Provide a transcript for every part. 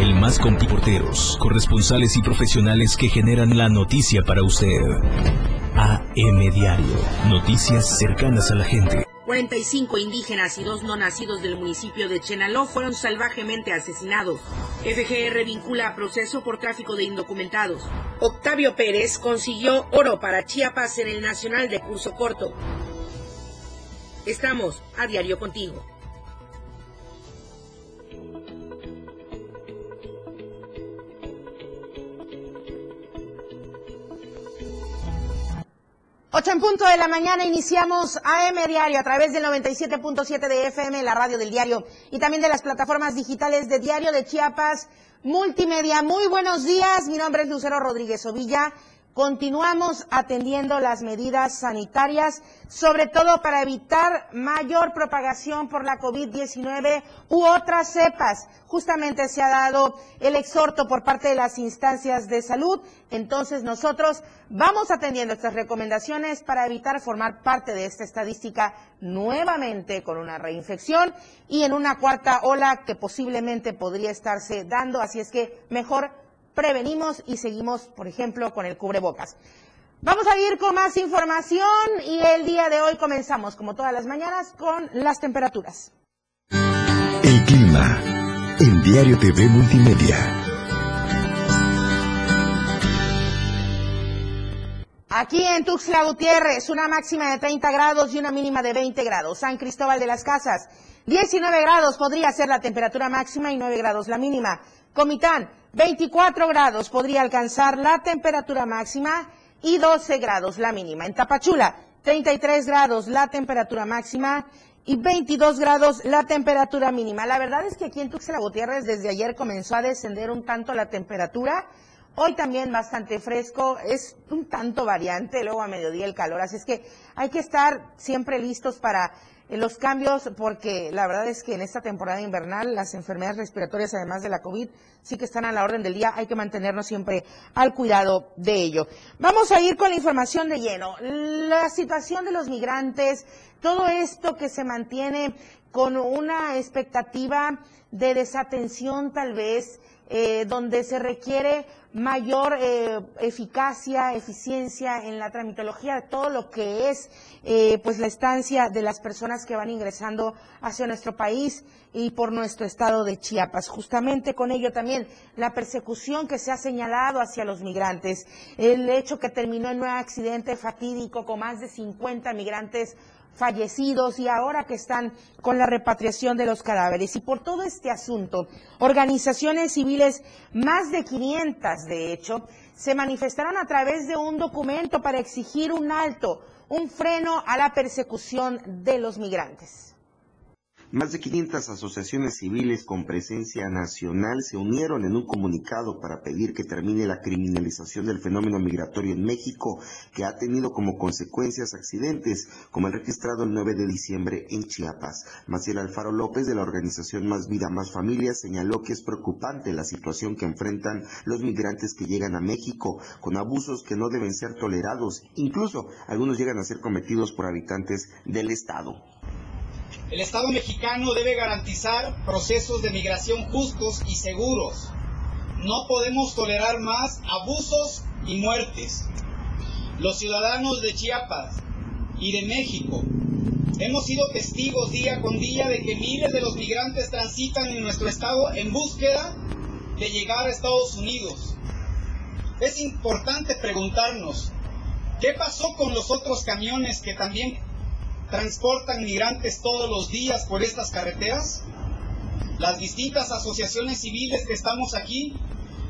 el más compiporteros, corresponsales y profesionales que generan la noticia para usted. AM Diario, noticias cercanas a la gente. 45 indígenas y dos no nacidos del municipio de Chenaló fueron salvajemente asesinados. FGR vincula a proceso por tráfico de indocumentados. Octavio Pérez consiguió oro para Chiapas en el Nacional de Curso Corto. Estamos a diario contigo. 8 en punto de la mañana iniciamos AM Diario a través del 97.7 de FM, la radio del diario, y también de las plataformas digitales de Diario de Chiapas, Multimedia. Muy buenos días, mi nombre es Lucero Rodríguez Ovilla Continuamos atendiendo las medidas sanitarias, sobre todo para evitar mayor propagación por la COVID-19 u otras cepas. Justamente se ha dado el exhorto por parte de las instancias de salud, entonces nosotros vamos atendiendo estas recomendaciones para evitar formar parte de esta estadística nuevamente con una reinfección y en una cuarta ola que posiblemente podría estarse dando, así es que mejor prevenimos y seguimos, por ejemplo, con el cubrebocas. Vamos a ir con más información y el día de hoy comenzamos, como todas las mañanas, con las temperaturas. El clima en Diario TV Multimedia. Aquí en Tuxtla Gutiérrez, una máxima de 30 grados y una mínima de 20 grados. San Cristóbal de las Casas, 19 grados podría ser la temperatura máxima y 9 grados la mínima. Comitán, 24 grados podría alcanzar la temperatura máxima y 12 grados la mínima. En Tapachula, 33 grados la temperatura máxima y 22 grados la temperatura mínima. La verdad es que aquí en Tuxtla Gutiérrez desde ayer comenzó a descender un tanto la temperatura. Hoy también bastante fresco, es un tanto variante, luego a mediodía el calor, así es que hay que estar siempre listos para los cambios, porque la verdad es que en esta temporada invernal las enfermedades respiratorias, además de la COVID, sí que están a la orden del día. Hay que mantenernos siempre al cuidado de ello. Vamos a ir con la información de lleno. La situación de los migrantes, todo esto que se mantiene con una expectativa de desatención tal vez, eh, donde se requiere mayor eh, eficacia, eficiencia en la tramitología de todo lo que es eh, pues la estancia de las personas que van ingresando hacia nuestro país y por nuestro estado de Chiapas. Justamente con ello también la persecución que se ha señalado hacia los migrantes, el hecho que terminó en un accidente fatídico con más de 50 migrantes fallecidos y ahora que están con la repatriación de los cadáveres. Y por todo este asunto, organizaciones civiles, más de 500 de hecho, se manifestaron a través de un documento para exigir un alto, un freno a la persecución de los migrantes. Más de 500 asociaciones civiles con presencia nacional se unieron en un comunicado para pedir que termine la criminalización del fenómeno migratorio en México, que ha tenido como consecuencias accidentes, como el registrado el 9 de diciembre en Chiapas. Maciel Alfaro López, de la organización Más Vida, Más Familia, señaló que es preocupante la situación que enfrentan los migrantes que llegan a México, con abusos que no deben ser tolerados. Incluso algunos llegan a ser cometidos por habitantes del Estado. El Estado mexicano debe garantizar procesos de migración justos y seguros. No podemos tolerar más abusos y muertes. Los ciudadanos de Chiapas y de México hemos sido testigos día con día de que miles de los migrantes transitan en nuestro estado en búsqueda de llegar a Estados Unidos. Es importante preguntarnos, ¿qué pasó con los otros camiones que también transportan migrantes todos los días por estas carreteras? Las distintas asociaciones civiles que estamos aquí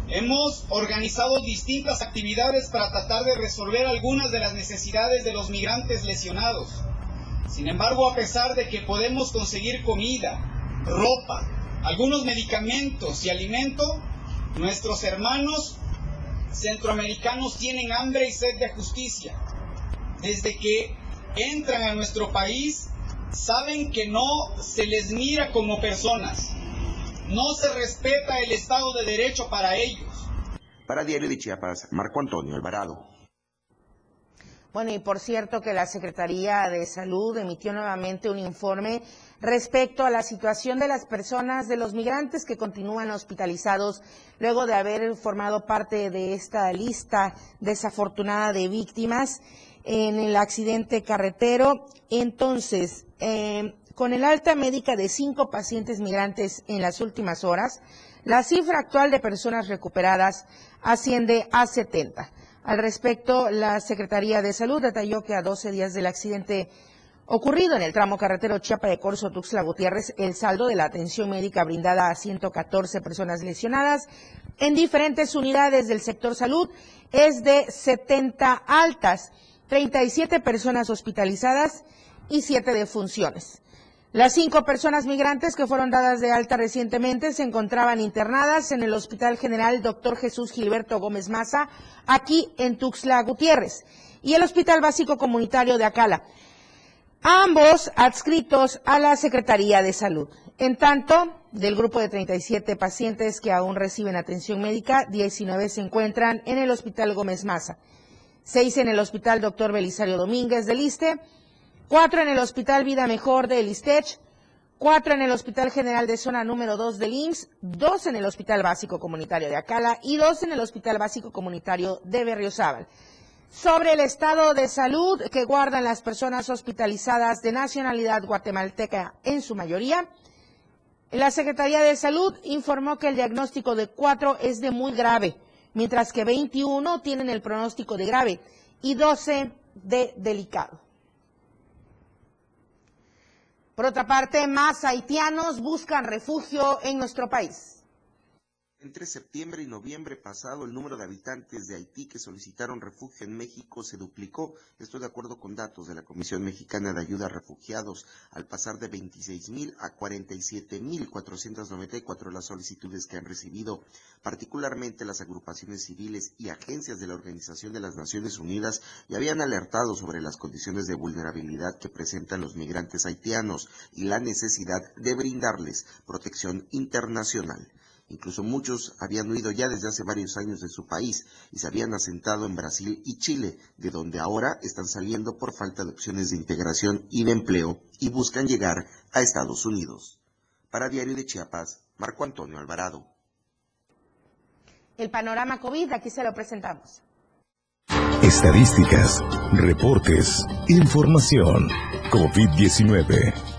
hemos organizado distintas actividades para tratar de resolver algunas de las necesidades de los migrantes lesionados. Sin embargo, a pesar de que podemos conseguir comida, ropa, algunos medicamentos y alimento, nuestros hermanos centroamericanos tienen hambre y sed de justicia. Desde que entran a nuestro país saben que no se les mira como personas. No se respeta el Estado de Derecho para ellos. Para Diario de Chiapas, Marco Antonio Alvarado. Bueno, y por cierto que la Secretaría de Salud emitió nuevamente un informe respecto a la situación de las personas, de los migrantes que continúan hospitalizados luego de haber formado parte de esta lista desafortunada de víctimas en el accidente carretero. Entonces, eh, con el alta médica de cinco pacientes migrantes en las últimas horas, la cifra actual de personas recuperadas asciende a 70. Al respecto, la Secretaría de Salud detalló que a 12 días del accidente ocurrido en el tramo carretero Chiapa de Corso Tuxtla Gutiérrez, el saldo de la atención médica brindada a 114 personas lesionadas en diferentes unidades del sector salud es de 70 altas, 37 personas hospitalizadas y 7 defunciones. Las cinco personas migrantes que fueron dadas de alta recientemente se encontraban internadas en el Hospital General Dr. Jesús Gilberto Gómez Maza, aquí en Tuxtla Gutiérrez, y el Hospital Básico Comunitario de Acala, ambos adscritos a la Secretaría de Salud. En tanto, del grupo de 37 pacientes que aún reciben atención médica, 19 se encuentran en el Hospital Gómez Maza, seis en el Hospital Dr. Belisario Domínguez del Liste, cuatro en el Hospital Vida Mejor de Listech, cuatro en el Hospital General de Zona número 2 del IMSS, dos en el Hospital Básico Comunitario de Acala y dos en el Hospital Básico Comunitario de Berriozábal. Sobre el estado de salud que guardan las personas hospitalizadas de nacionalidad guatemalteca en su mayoría, la Secretaría de Salud informó que el diagnóstico de cuatro es de muy grave, mientras que 21 tienen el pronóstico de grave y 12 de delicado. Por otra parte, más haitianos buscan refugio en nuestro país. Entre septiembre y noviembre pasado, el número de habitantes de Haití que solicitaron refugio en México se duplicó. Esto de acuerdo con datos de la Comisión Mexicana de Ayuda a Refugiados, al pasar de 26 mil a 47 mil 494 las solicitudes que han recibido. Particularmente las agrupaciones civiles y agencias de la Organización de las Naciones Unidas ya habían alertado sobre las condiciones de vulnerabilidad que presentan los migrantes haitianos y la necesidad de brindarles protección internacional. Incluso muchos habían huido ya desde hace varios años de su país y se habían asentado en Brasil y Chile, de donde ahora están saliendo por falta de opciones de integración y de empleo y buscan llegar a Estados Unidos. Para Diario de Chiapas, Marco Antonio Alvarado. El panorama COVID, aquí se lo presentamos. Estadísticas, reportes, información. COVID-19.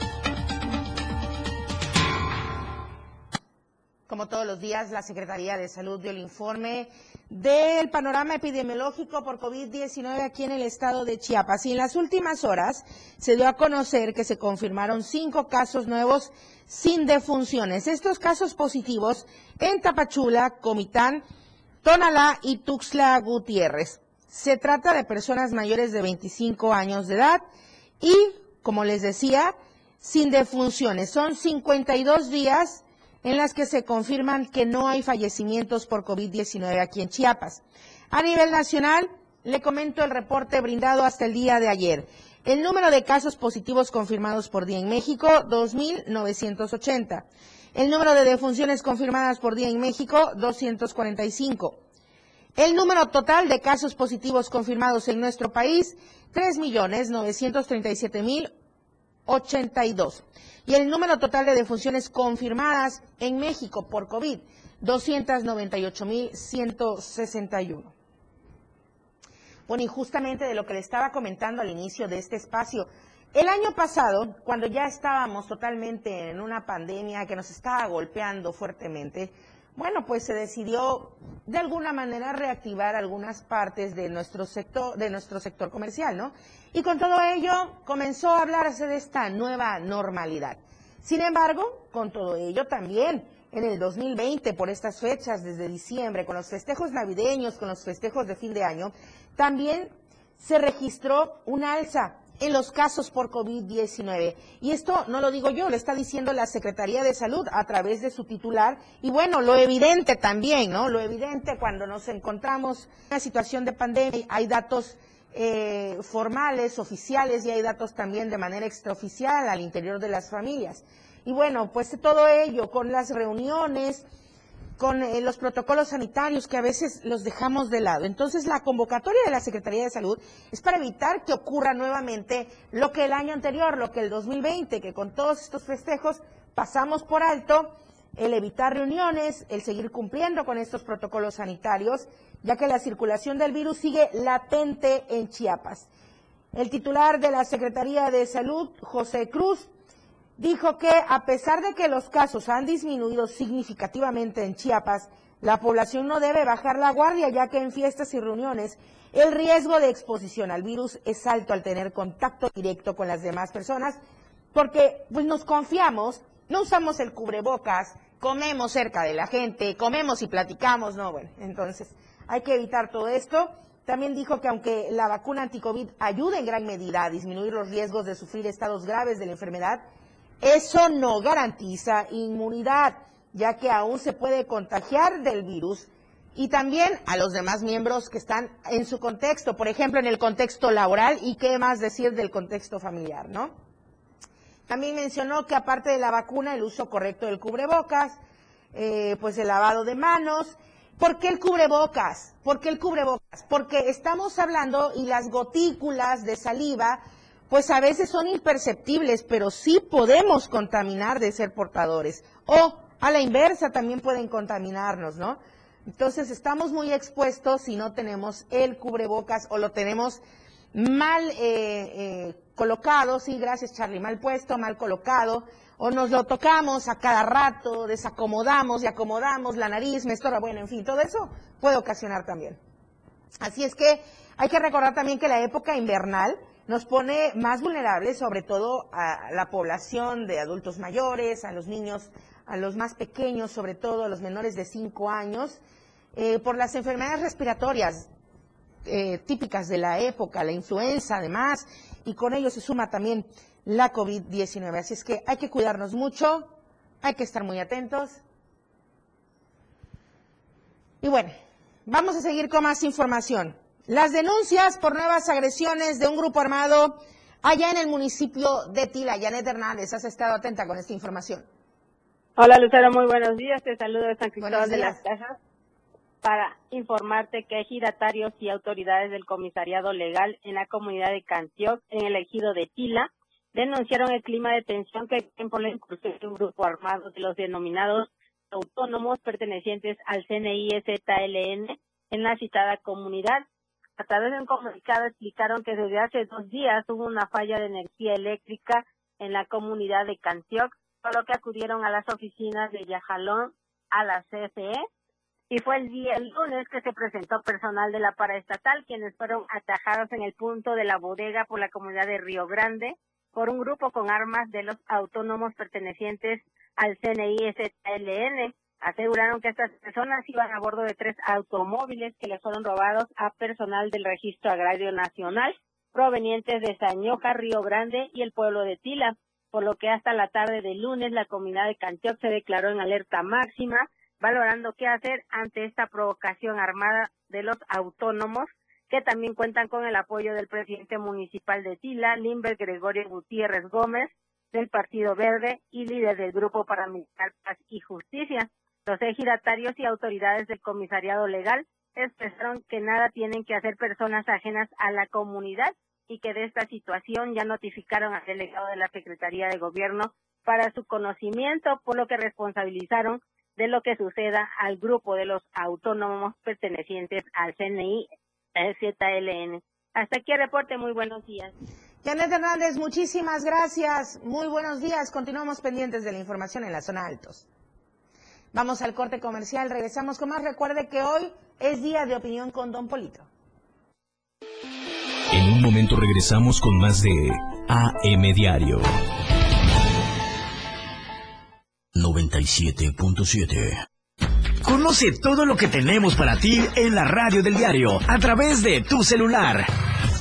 Días, la Secretaría de Salud dio el informe del panorama epidemiológico por COVID-19 aquí en el estado de Chiapas. Y en las últimas horas se dio a conocer que se confirmaron cinco casos nuevos sin defunciones. Estos casos positivos en Tapachula, Comitán, Tonalá y Tuxtla Gutiérrez. Se trata de personas mayores de 25 años de edad y, como les decía, sin defunciones. Son 52 días en las que se confirman que no hay fallecimientos por COVID-19 aquí en Chiapas. A nivel nacional, le comento el reporte brindado hasta el día de ayer. El número de casos positivos confirmados por día en México, 2.980. El número de defunciones confirmadas por día en México, 245. El número total de casos positivos confirmados en nuestro país, 3.937.000 82. Y el número total de defunciones confirmadas en México por COVID, 298.161. Bueno, y justamente de lo que le estaba comentando al inicio de este espacio, el año pasado, cuando ya estábamos totalmente en una pandemia que nos estaba golpeando fuertemente, bueno, pues se decidió de alguna manera reactivar algunas partes de nuestro sector, de nuestro sector comercial, ¿no? Y con todo ello comenzó a hablarse de esta nueva normalidad. Sin embargo, con todo ello también en el 2020, por estas fechas, desde diciembre, con los festejos navideños, con los festejos de fin de año, también se registró un alza en los casos por COVID-19. Y esto no lo digo yo, lo está diciendo la Secretaría de Salud a través de su titular. Y bueno, lo evidente también, ¿no? Lo evidente cuando nos encontramos en una situación de pandemia, hay datos eh, formales, oficiales, y hay datos también de manera extraoficial al interior de las familias. Y bueno, pues todo ello con las reuniones, con eh, los protocolos sanitarios que a veces los dejamos de lado. Entonces, la convocatoria de la Secretaría de Salud es para evitar que ocurra nuevamente lo que el año anterior, lo que el 2020, que con todos estos festejos pasamos por alto el evitar reuniones, el seguir cumpliendo con estos protocolos sanitarios, ya que la circulación del virus sigue latente en Chiapas. El titular de la Secretaría de Salud, José Cruz, dijo que a pesar de que los casos han disminuido significativamente en Chiapas, la población no debe bajar la guardia, ya que en fiestas y reuniones el riesgo de exposición al virus es alto al tener contacto directo con las demás personas, porque pues, nos confiamos, no usamos el cubrebocas, comemos cerca de la gente, comemos y platicamos, no, bueno, entonces hay que evitar todo esto. También dijo que aunque la vacuna anticovid ayuda en gran medida a disminuir los riesgos de sufrir estados graves de la enfermedad, eso no garantiza inmunidad, ya que aún se puede contagiar del virus y también a los demás miembros que están en su contexto, por ejemplo, en el contexto laboral y qué más decir del contexto familiar, ¿no? También mencionó que aparte de la vacuna, el uso correcto del cubrebocas, eh, pues el lavado de manos. ¿Por qué el cubrebocas? ¿Por qué el cubrebocas? Porque estamos hablando y las gotículas de saliva pues a veces son imperceptibles, pero sí podemos contaminar de ser portadores. O a la inversa también pueden contaminarnos, ¿no? Entonces estamos muy expuestos si no tenemos el cubrebocas o lo tenemos mal eh, eh, colocado, sí, gracias Charlie, mal puesto, mal colocado, o nos lo tocamos a cada rato, desacomodamos y acomodamos la nariz, me estorba, bueno, en fin, todo eso puede ocasionar también. Así es que hay que recordar también que la época invernal, nos pone más vulnerables, sobre todo a la población de adultos mayores, a los niños, a los más pequeños, sobre todo a los menores de 5 años, eh, por las enfermedades respiratorias eh, típicas de la época, la influenza además, y con ello se suma también la COVID-19. Así es que hay que cuidarnos mucho, hay que estar muy atentos. Y bueno, vamos a seguir con más información. Las denuncias por nuevas agresiones de un grupo armado allá en el municipio de Tila. Janet Hernández, has estado atenta con esta información. Hola Lucero, muy buenos días. Te saludo de San Cristóbal de las Casas para informarte que hay giratarios y autoridades del comisariado legal en la comunidad de Cantioc, en el ejido de Tila, denunciaron el clima de tensión que hay por la incursión de un grupo armado de los denominados autónomos pertenecientes al CNI-ZLN en la citada comunidad a través de un comunicado explicaron que desde hace dos días hubo una falla de energía eléctrica en la comunidad de Cantioc, por lo que acudieron a las oficinas de Yajalón a la CFE y fue el día el lunes que se presentó personal de la paraestatal quienes fueron atajados en el punto de la bodega por la comunidad de Río Grande por un grupo con armas de los autónomos pertenecientes al CNI SLN aseguraron que estas personas iban a bordo de tres automóviles que les fueron robados a personal del Registro Agrario Nacional provenientes de Sañoja, Río Grande y el pueblo de Tila, por lo que hasta la tarde del lunes la comunidad de Cantioc se declaró en alerta máxima, valorando qué hacer ante esta provocación armada de los autónomos, que también cuentan con el apoyo del presidente municipal de Tila, Limber Gregorio Gutiérrez Gómez, del Partido Verde y líder del Grupo Paramilitar Paz y Justicia. Los ejidatarios y autoridades del comisariado legal expresaron que nada tienen que hacer personas ajenas a la comunidad y que de esta situación ya notificaron al delegado de la Secretaría de Gobierno para su conocimiento, por lo que responsabilizaron de lo que suceda al grupo de los autónomos pertenecientes al CNI ZLN. Hasta aquí el reporte, muy buenos días. Janet Hernández, muchísimas gracias. Muy buenos días. Continuamos pendientes de la información en la zona altos. Vamos al corte comercial, regresamos con más. Recuerde que hoy es día de opinión con Don Polito. En un momento regresamos con más de AM Diario. 97.7 Conoce todo lo que tenemos para ti en la radio del diario a través de tu celular.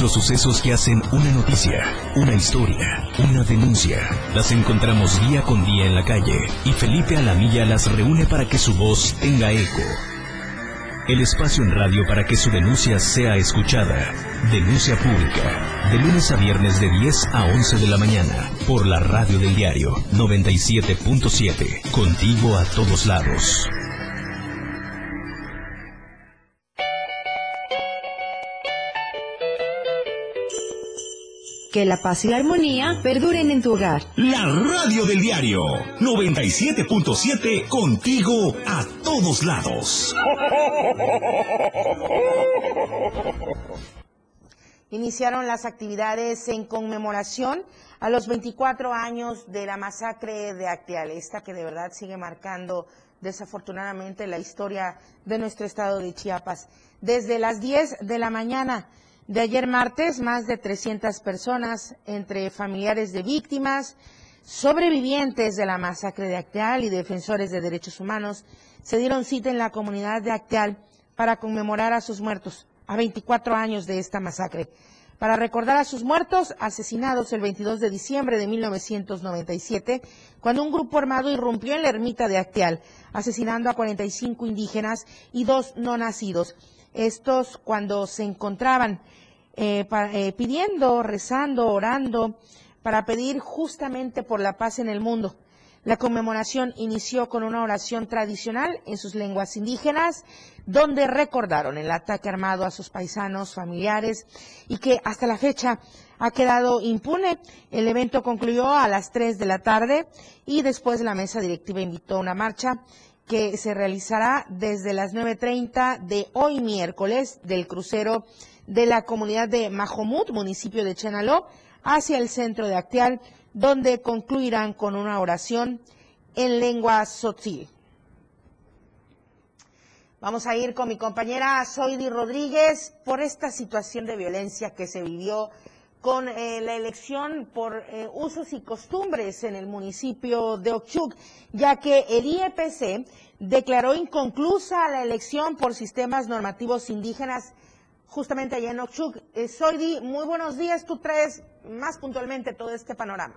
Los sucesos que hacen una noticia, una historia, una denuncia, las encontramos día con día en la calle y Felipe Alamilla las reúne para que su voz tenga eco. El espacio en radio para que su denuncia sea escuchada. Denuncia pública. De lunes a viernes de 10 a 11 de la mañana. Por la radio del diario 97.7. Contigo a todos lados. Que la paz y la armonía perduren en tu hogar. La radio del diario 97.7 contigo a todos lados. Iniciaron las actividades en conmemoración a los 24 años de la masacre de Acteal, esta que de verdad sigue marcando desafortunadamente la historia de nuestro estado de Chiapas. Desde las 10 de la mañana de ayer martes, más de 300 personas, entre familiares de víctimas, sobrevivientes de la masacre de Acteal y defensores de derechos humanos, se dieron cita en la comunidad de Acteal para conmemorar a sus muertos, a 24 años de esta masacre. Para recordar a sus muertos asesinados el 22 de diciembre de 1997, cuando un grupo armado irrumpió en la ermita de Acteal, asesinando a 45 indígenas y dos no nacidos estos cuando se encontraban eh, eh, pidiendo, rezando, orando, para pedir justamente por la paz en el mundo. La conmemoración inició con una oración tradicional en sus lenguas indígenas, donde recordaron el ataque armado a sus paisanos, familiares, y que hasta la fecha ha quedado impune. El evento concluyó a las 3 de la tarde y después la mesa directiva invitó a una marcha que se realizará desde las 9.30 de hoy miércoles del crucero de la comunidad de Majomut, municipio de Chenaló, hacia el centro de Acteal, donde concluirán con una oración en lengua sotil. Vamos a ir con mi compañera Zoidi Rodríguez por esta situación de violencia que se vivió con eh, la elección por eh, usos y costumbres en el municipio de Ochuc, ya que el IEPC declaró inconclusa la elección por sistemas normativos indígenas justamente allá en Ochuc. Eh, Soidi, muy buenos días. Tú traes más puntualmente todo este panorama.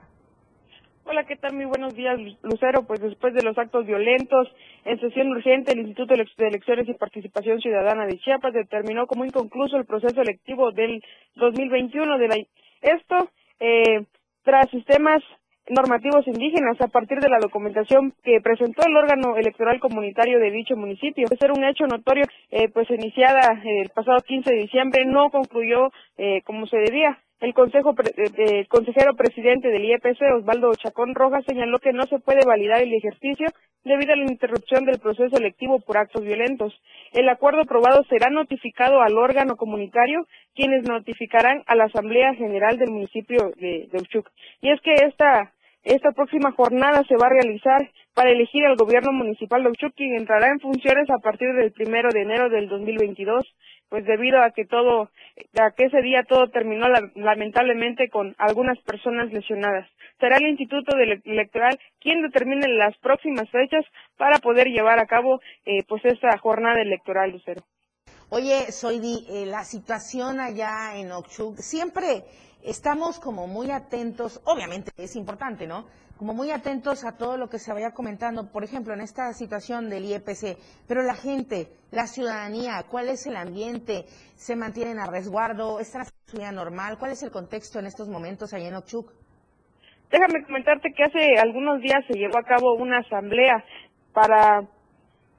Hola, ¿qué tal? Muy buenos días, Lucero. Pues después de los actos violentos en sesión urgente, el Instituto de Elecciones y Participación Ciudadana de Chiapas determinó como inconcluso el proceso electivo del 2021 de la esto eh, tras sistemas normativos indígenas a partir de la documentación que presentó el órgano electoral comunitario de dicho municipio. Ser un hecho notorio, eh, pues iniciada el pasado 15 de diciembre, no concluyó eh, como se debía. El consejo eh, consejero presidente del IEPC, Osvaldo Chacón Rojas, señaló que no se puede validar el ejercicio debido a la interrupción del proceso electivo por actos violentos. El acuerdo aprobado será notificado al órgano comunitario, quienes notificarán a la Asamblea General del municipio de, de Uchuc. Y es que esta esta próxima jornada se va a realizar para elegir al gobierno municipal de Ochuc, quien entrará en funciones a partir del primero de enero del 2022, pues debido a que todo, a que ese día todo terminó lamentablemente con algunas personas lesionadas. Será el Instituto Electoral quien determine las próximas fechas para poder llevar a cabo eh, pues esta jornada electoral, Lucero. Oye, Soidi, eh, la situación allá en Ochuc, siempre estamos como muy atentos, obviamente es importante, ¿no? Como muy atentos a todo lo que se vaya comentando, por ejemplo, en esta situación del IEPC, pero la gente, la ciudadanía, ¿cuál es el ambiente? ¿Se mantienen a resguardo? ¿Está la vida normal? ¿Cuál es el contexto en estos momentos allá en Ochuc? Déjame comentarte que hace algunos días se llevó a cabo una asamblea para,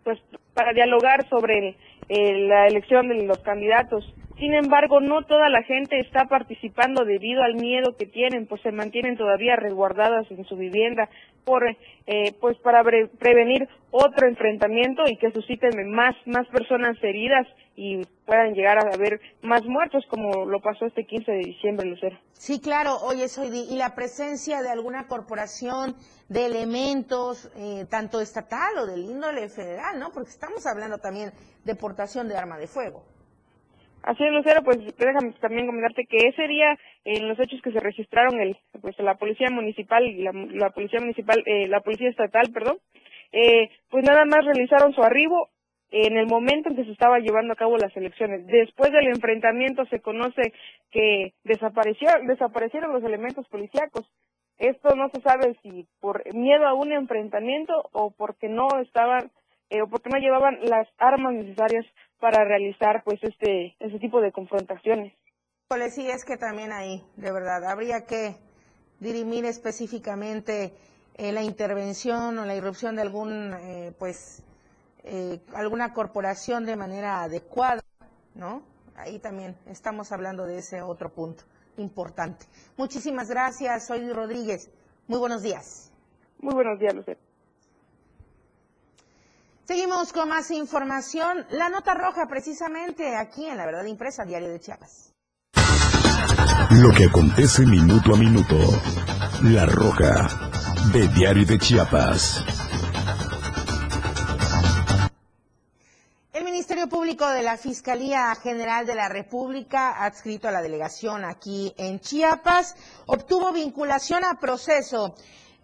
pues, para dialogar sobre la elección de los candidatos. Sin embargo, no toda la gente está participando debido al miedo que tienen, pues se mantienen todavía resguardadas en su vivienda por, eh, pues para prevenir otro enfrentamiento y que susciten más, más personas heridas y puedan llegar a haber más muertos como lo pasó este 15 de diciembre, Lucero. Sí, claro. Oye, soy y la presencia de alguna corporación de elementos, eh, tanto estatal o del índole federal, ¿no? Porque estamos hablando también de portación de arma de fuego. Así es, Lucero, pues déjame también comentarte que ese día, en los hechos que se registraron, el, pues la policía municipal, la, la policía municipal, eh, la policía estatal, perdón, eh, pues nada más realizaron su arribo en el momento en que se estaba llevando a cabo las elecciones. Después del enfrentamiento se conoce que desaparecieron, desaparecieron los elementos policíacos. Esto no se sabe si por miedo a un enfrentamiento o porque no estaban eh, o porque no llevaban las armas necesarias para realizar pues este ese tipo de confrontaciones. Pues sí, es que también ahí, de verdad, habría que dirimir específicamente eh, la intervención o la irrupción de algún, eh, pues, eh, alguna corporación de manera adecuada, ¿no? Ahí también estamos hablando de ese otro punto importante. Muchísimas gracias, soy Rodríguez. Muy buenos días. Muy buenos días, Lucero. Seguimos con más información. La nota roja precisamente aquí en La Verdad Impresa, Diario de Chiapas. Lo que acontece minuto a minuto. La roja de Diario de Chiapas. El Ministerio Público de la Fiscalía General de la República, adscrito a la delegación aquí en Chiapas, obtuvo vinculación a proceso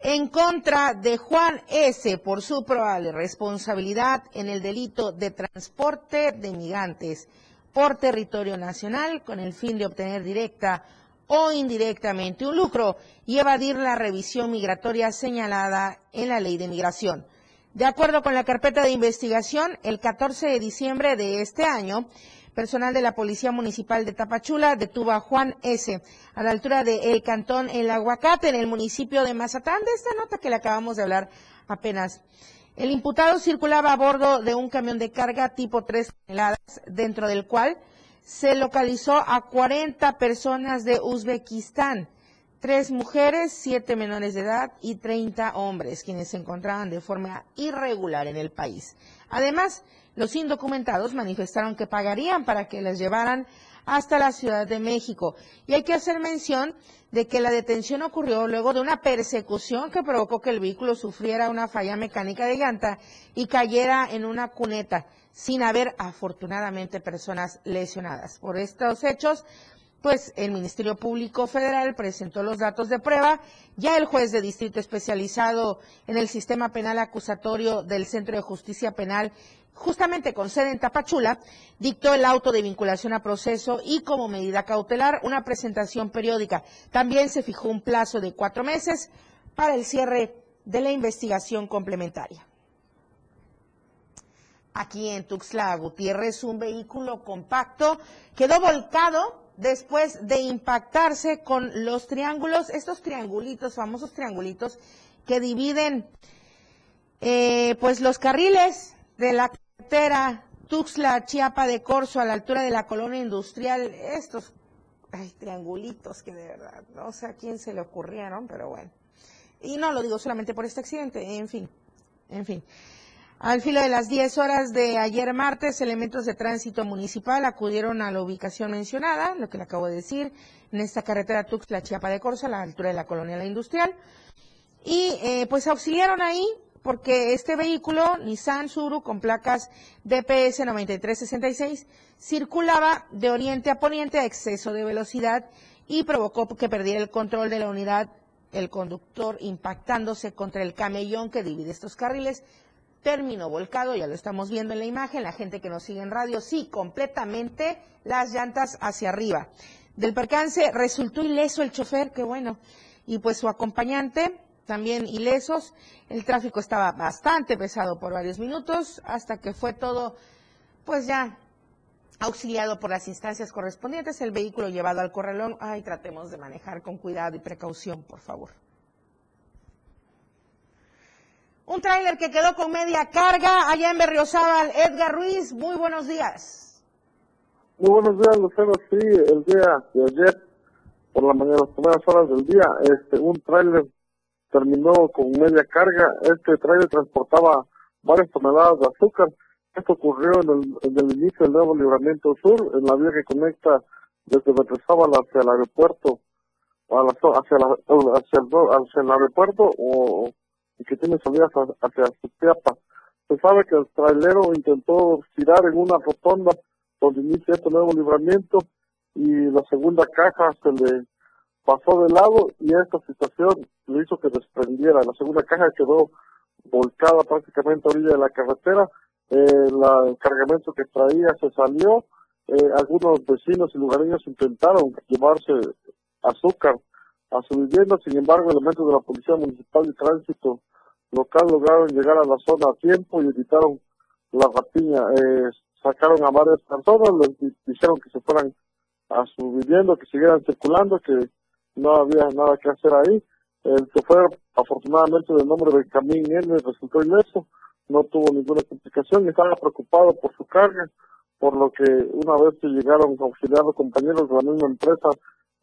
en contra de Juan S. por su probable responsabilidad en el delito de transporte de migrantes por territorio nacional con el fin de obtener directa o indirectamente un lucro y evadir la revisión migratoria señalada en la ley de migración. De acuerdo con la carpeta de investigación, el 14 de diciembre de este año, Personal de la Policía Municipal de Tapachula detuvo a Juan S. a la altura de El Cantón El Aguacate, en el municipio de Mazatán, de esta nota que le acabamos de hablar apenas. El imputado circulaba a bordo de un camión de carga tipo 3 toneladas, dentro del cual se localizó a 40 personas de Uzbekistán, tres mujeres, siete menores de edad y 30 hombres, quienes se encontraban de forma irregular en el país. Además, los indocumentados manifestaron que pagarían para que les llevaran hasta la Ciudad de México. Y hay que hacer mención de que la detención ocurrió luego de una persecución que provocó que el vehículo sufriera una falla mecánica de llanta y cayera en una cuneta, sin haber afortunadamente personas lesionadas. Por estos hechos, pues el Ministerio Público Federal presentó los datos de prueba. Ya el juez de distrito especializado en el sistema penal acusatorio del Centro de Justicia Penal justamente con sede en Tapachula, dictó el auto de vinculación a proceso y como medida cautelar una presentación periódica. También se fijó un plazo de cuatro meses para el cierre de la investigación complementaria. Aquí en Tuxtla Gutiérrez, un vehículo compacto quedó volcado después de impactarse con los triángulos, estos triangulitos, famosos triangulitos que dividen eh, pues los carriles de la carretera Tuxtla, Chiapa de Corzo, a la altura de la colonia industrial, estos triangulitos que de verdad, no sé a quién se le ocurrieron, pero bueno. Y no lo digo solamente por este accidente, en fin, en fin. Al filo de las 10 horas de ayer martes, elementos de tránsito municipal acudieron a la ubicación mencionada, lo que le acabo de decir, en esta carretera Tuxtla, Chiapa de Corzo, a la altura de la colonia La Industrial y eh, pues auxiliaron ahí porque este vehículo, Nissan Suru, con placas DPS 9366, circulaba de oriente a poniente a exceso de velocidad y provocó que perdiera el control de la unidad, el conductor impactándose contra el camellón que divide estos carriles. Terminó volcado, ya lo estamos viendo en la imagen, la gente que nos sigue en radio, sí, completamente las llantas hacia arriba. Del percance resultó ileso el chofer, qué bueno, y pues su acompañante, también ilesos. El tráfico estaba bastante pesado por varios minutos hasta que fue todo, pues ya auxiliado por las instancias correspondientes, el vehículo llevado al corralón. Ay, tratemos de manejar con cuidado y precaución, por favor. Un tráiler que quedó con media carga allá en Berriozábal. Edgar Ruiz, muy buenos días. Muy buenos días, Lucero. Sí, el día de ayer, por la mañana, las primeras horas del día, este, un tráiler terminó con media carga. Este trailer transportaba varias toneladas de azúcar. Esto ocurrió en el, inicio del nuevo libramiento sur, en la vía que conecta desde Betrezábal hacia el aeropuerto, hacia, la, hacia, el, hacia el aeropuerto o y que tiene salidas hacia Supiapa. Se sabe que el trailero intentó girar en una rotonda donde inicia este nuevo libramiento y la segunda caja se le pasó de lado y esta situación le hizo que desprendiera. La segunda caja quedó volcada prácticamente a orilla de la carretera. Eh, el cargamento que traía se salió. Eh, algunos vecinos y lugareños intentaron llevarse azúcar a su vivienda. Sin embargo, elementos de la Policía Municipal de Tránsito local lograron llegar a la zona a tiempo y evitaron la rapiña. Eh, sacaron a varias personas, les dijeron que se fueran a su vivienda, que siguieran circulando, que no había nada que hacer ahí. El chofer, afortunadamente, del nombre de Camín N, resultó ileso, no tuvo ninguna complicación estaba preocupado por su carga, por lo que una vez que llegaron a auxiliar los compañeros de la misma empresa,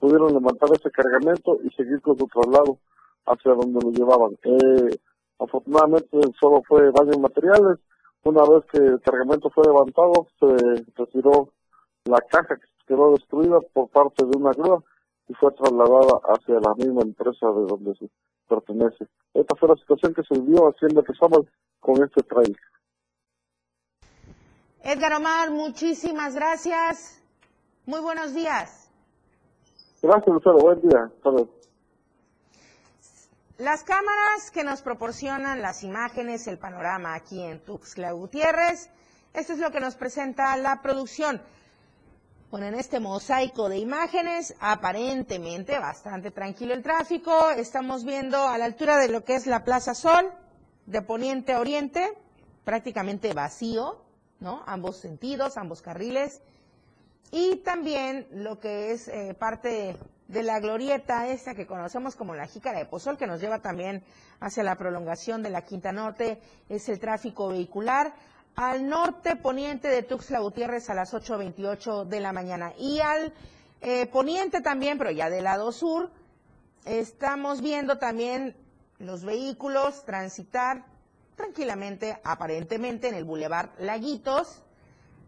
pudieron levantar ese cargamento y seguir con su traslado hacia donde lo llevaban. Eh, afortunadamente solo fue daños materiales. Una vez que el cargamento fue levantado, se retiró la caja que quedó destruida por parte de una grúa y fue trasladada hacia la misma empresa de donde se pertenece. Esta fue la situación que se vivió haciendo que estamos con este trailer. Edgar Omar, muchísimas gracias. Muy buenos días. Gracias, Lucero. Buen día. Las cámaras que nos proporcionan las imágenes, el panorama aquí en Tuxtla Gutiérrez, esto es lo que nos presenta la producción. Bueno, en este mosaico de imágenes, aparentemente bastante tranquilo el tráfico. Estamos viendo a la altura de lo que es la Plaza Sol, de poniente a oriente, prácticamente vacío, ¿no? Ambos sentidos, ambos carriles. Y también lo que es eh, parte de la glorieta esa que conocemos como la Jícara de Pozol, que nos lleva también hacia la prolongación de la Quinta Norte, es el tráfico vehicular al norte poniente de Tuxtla Gutiérrez a las 8.28 de la mañana. Y al eh, poniente también, pero ya del lado sur, estamos viendo también los vehículos transitar tranquilamente, aparentemente, en el Boulevard Laguitos,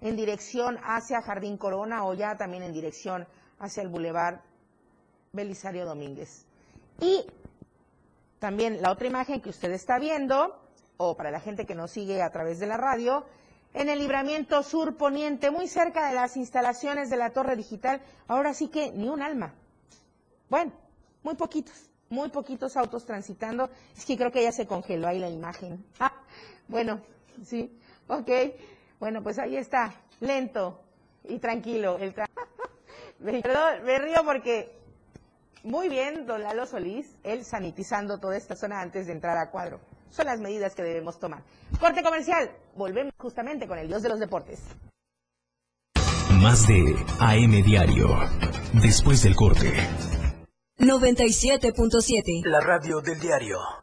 en dirección hacia Jardín Corona o ya también en dirección hacia el Boulevard Belisario Domínguez. Y también la otra imagen que usted está viendo o para la gente que nos sigue a través de la radio, en el libramiento sur poniente, muy cerca de las instalaciones de la torre digital, ahora sí que ni un alma. Bueno, muy poquitos, muy poquitos autos transitando. Es que creo que ya se congeló ahí la imagen. Ah, bueno, sí, ok. Bueno, pues ahí está, lento y tranquilo. El Perdón, me río porque muy bien, don Lalo Solís, él sanitizando toda esta zona antes de entrar a cuadro son las medidas que debemos tomar. Corte comercial, volvemos justamente con el Dios de los Deportes. Más de AM Diario, después del corte. 97.7. La radio del diario.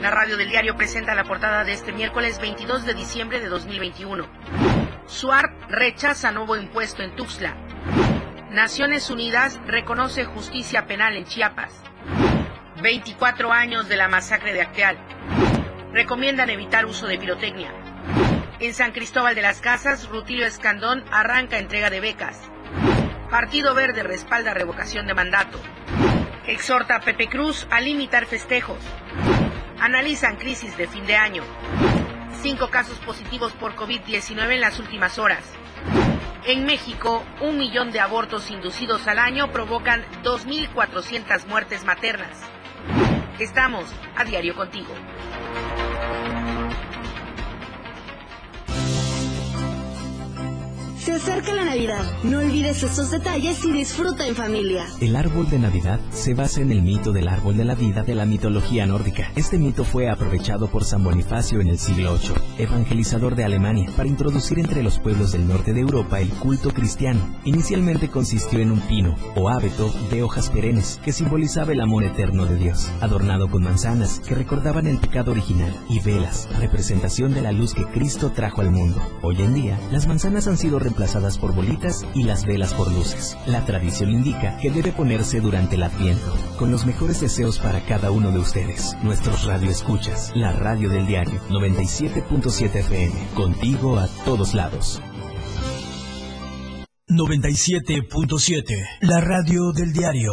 La radio del diario presenta la portada de este miércoles 22 de diciembre de 2021. Suar rechaza nuevo impuesto en Tuxtla. Naciones Unidas reconoce justicia penal en Chiapas. 24 años de la masacre de Acteal. Recomiendan evitar uso de pirotecnia. En San Cristóbal de las Casas, Rutilio Escandón arranca entrega de becas. Partido Verde respalda revocación de mandato. Exhorta a Pepe Cruz a limitar festejos. Analizan crisis de fin de año. Cinco casos positivos por COVID-19 en las últimas horas. En México, un millón de abortos inducidos al año provocan 2.400 muertes maternas. Estamos a diario contigo. Se acerca la Navidad. No olvides esos detalles y disfruta en familia. El árbol de Navidad se basa en el mito del árbol de la vida de la mitología nórdica. Este mito fue aprovechado por San Bonifacio en el siglo VIII, evangelizador de Alemania, para introducir entre los pueblos del norte de Europa el culto cristiano. Inicialmente consistió en un pino o hábito de hojas perennes que simbolizaba el amor eterno de Dios, adornado con manzanas que recordaban el pecado original y velas, representación de la luz que Cristo trajo al mundo. Hoy en día, las manzanas han sido reemplazadas por bolitas y las velas por luces. La tradición indica que debe ponerse durante el Adviento, con los mejores deseos para cada uno de ustedes, nuestros radioescuchas, la radio del diario 97.7 FM, contigo a todos lados. 97.7. La radio del diario.